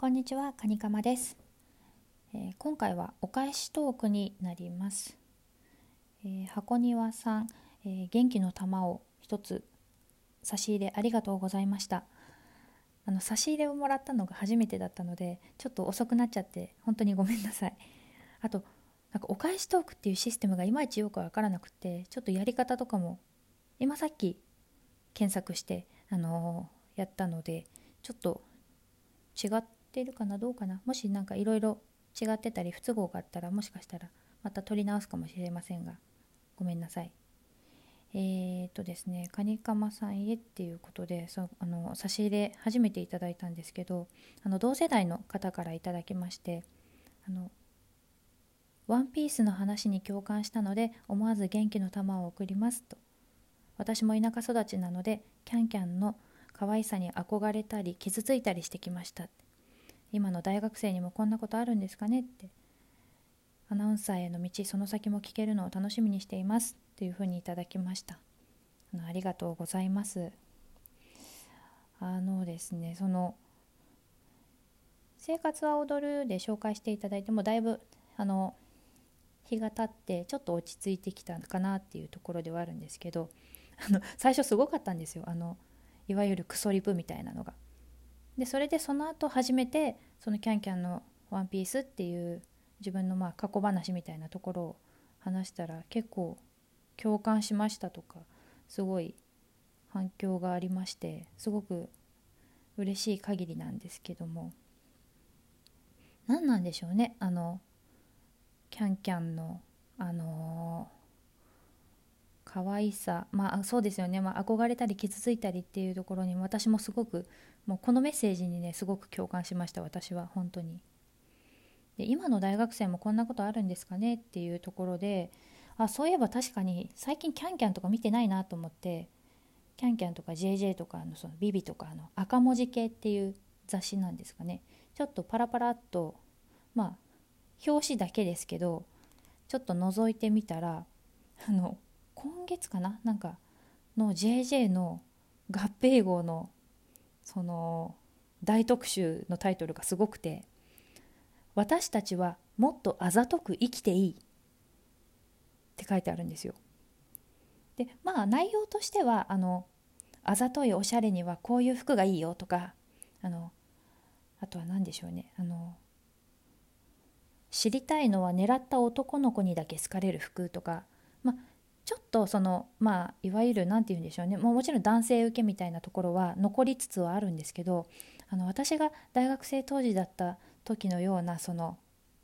こんにちは、カニカマです、えー今回はお返しトークになります。えー箱庭さん、えー元気の玉を一つ差し入れありがとうございました。あの差し入れをもらったのが初めてだったので、ちょっと遅くなっちゃって本当にごめんなさい。あとなんかお返しトークっていうシステムがいまいちよくわからなくて、ちょっとやり方とかも今さっき検索してあのーやったので、ちょっと違ってるかなどうかなもしなんかいろいろ違ってたり不都合があったらもしかしたらまた取り直すかもしれませんがごめんなさい。えー、っとですねカニカマさんへっていうことでそあの差し入れ初めていただいたんですけどあの同世代の方からいただきましてあのワンピースの話に共感したので思わず元気の玉を送りますと。私も田舎育ちなのでキャンキャンの可愛さに憧れたり傷ついたりしてきました。今の大学生にもこんなことあるんですかねって。アナウンサーへの道その先も聞けるのを楽しみにしています。というふうにいただきました。あのありがとうございます。あのですねその「生活は踊る」で紹介していただいてもだいぶあの日が経ってちょっと落ち着いてきたかなっていうところではあるんですけどあの最初すごかったんですよ。あのいわゆるクソリプみたいなのが。でそれでその後初めてそのキャンキャンの「ワンピースっていう自分のまあ過去話みたいなところを話したら結構共感しましたとかすごい反響がありましてすごく嬉しい限りなんですけども。何なんでしょうねあのキャンキャンのあの可愛さまあそうですよね、まあ、憧れたり傷ついたりっていうところに私もすごくもうこのメッセージにねすごく共感しました私は本当に。で今の大学生もこんなことあるんですかね？っていうところであそういえば確かに最近キャンキャンとか見てないなと思ってキャンキャンとか JJ とかのそのビビとかの赤文字系っていう雑誌なんですかね？ちょっとパラパラっとまあ表紙だけですけどちょっと覗いてみたらあの今月かな？なんかの JJ の合併号のその大特集のタイトルがすごくて「私たちはもっとあざとく生きていい」って書いてあるんですよ。でまあ内容としてはあのあざといおしゃれにはこういう服がいいよとかあのあとは何でしょうねあの知りたいのは狙った男の子にだけ好かれる服とか、ちょっとそのまあいわゆる何て言うんでしょうね。もうもちろん男性受けみたいなところは残りつつはあるんですけどあの私が大学生当時だった時のようなその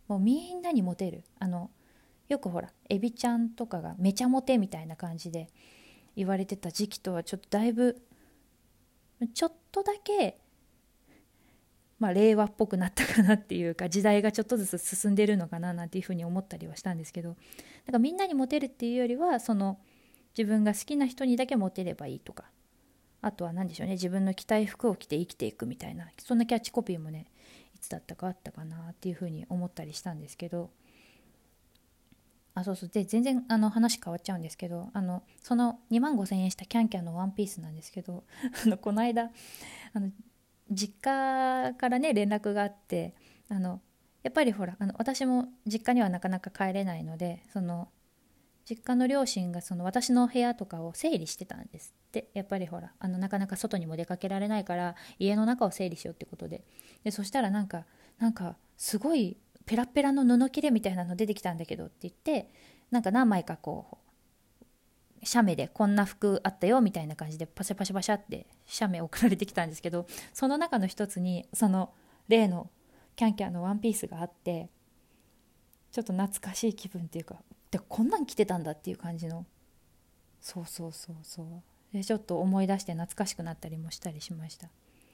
もうみんなにモテる。あのよくほらエビちゃんとかがめちゃモテみたいな感じで言われてた時期とはちょっとだいぶちょっとだけまあ、令和っぽくなったかなっていうか時代がちょっとずつ進んでるのかななんていうふうに思ったりはしたんですけどなんかみんなにモテるっていうよりはその自分が好きな人にだけモテればいいとかあとは何でしょうね自分の着たい服を着て生きていくみたいなそんなキャッチコピーもねいつだったかあったかなっていうふうに思ったりしたんですけどあそうそう。で全然あの話変わっちゃうんですけどあのその2万5,000円したキャンキャンのワンピースなんですけど あのこの間あの実家からね連絡があってあのやっぱりほらあの私も実家にはなかなか帰れないのでその実家の両親がその私の部屋とかを整理してたんですって。やっぱりほらあのなかなか外にも出かけられないから家の中を整理しようってことで。でそしたらなんかなんかすごいペラペラの布切れみたいなの出てきたんだけどって言ってなんか何枚かこう写メでこんな服あったよみたいな感じでパシャパシャパシャって写メ送られてきたんですけどその中の一つにその例のキャンキャンのワンピースがあってちょっと懐かしい気分っていうかでこんなん着てたんだっていう感じの。そうそうそうそう。でちょっと思い出して懐かしくなったりもしたりしました。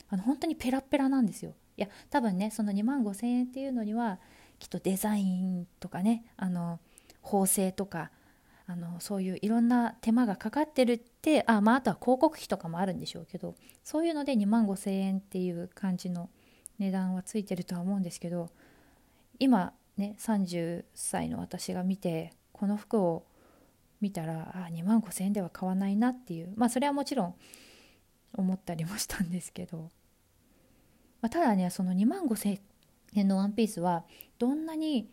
あの本当にペラペラなんですよ。いや多分ねその2万5,000円っていうのにはきっとデザインとかねあの縫製とかあのそういういろんな手間がかかってるってあ,、まあ、あとは広告費とかもあるんでしょうけどそういうので2万5,000円っていう感じの値段はついてるとは思うんですけど今ね30歳の私が見てこの服を見たらあ2万5,000円では買わないなっていうまあそれはもちろん思ったりもしたんですけどまあ、ただねその2万5,000円のワンピースはどんなに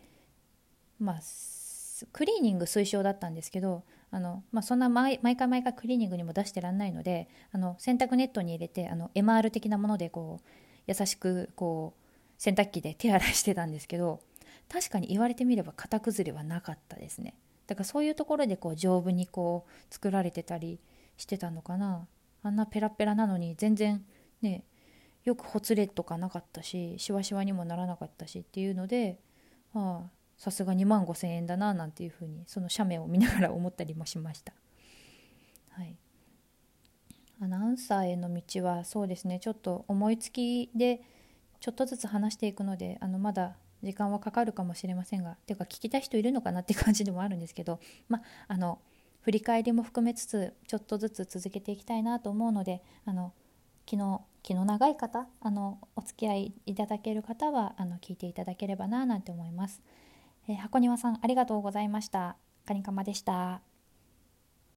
まあクリーニング推奨だったんですけどあの、まあ、そんな毎回毎回クリーニングにも出してらんないのであの洗濯ネットに入れてあの MR 的なものでこう優しくこう洗濯機で手洗いしてたんですけど確かに言われてみれば型崩れはなかったですね。だからそういうところでこう丈夫にこう作られてたりしてたのかな。あんなペラペラなのに全然ねよくほつれとかなかったししわしわにもならなかったしっていうのでああさすが2万5,000円だななんていうふうにその写メを見ながら思ったりもしました。はい、アナウンサーへの道はそうですねちょっと思いつきでちょっとずつ話していくのであのまだ時間はかかるかもしれませんがていうか聞きたい人いるのかなって感じでもあるんですけど まあの振り返りも含めつつちょっとずつ続けていきたいなと思うのであの気の気の長い方あのお付き合いいただける方はあの聞いていただければななんて思います。えー、箱庭さんありがとうございました。カニカマでした。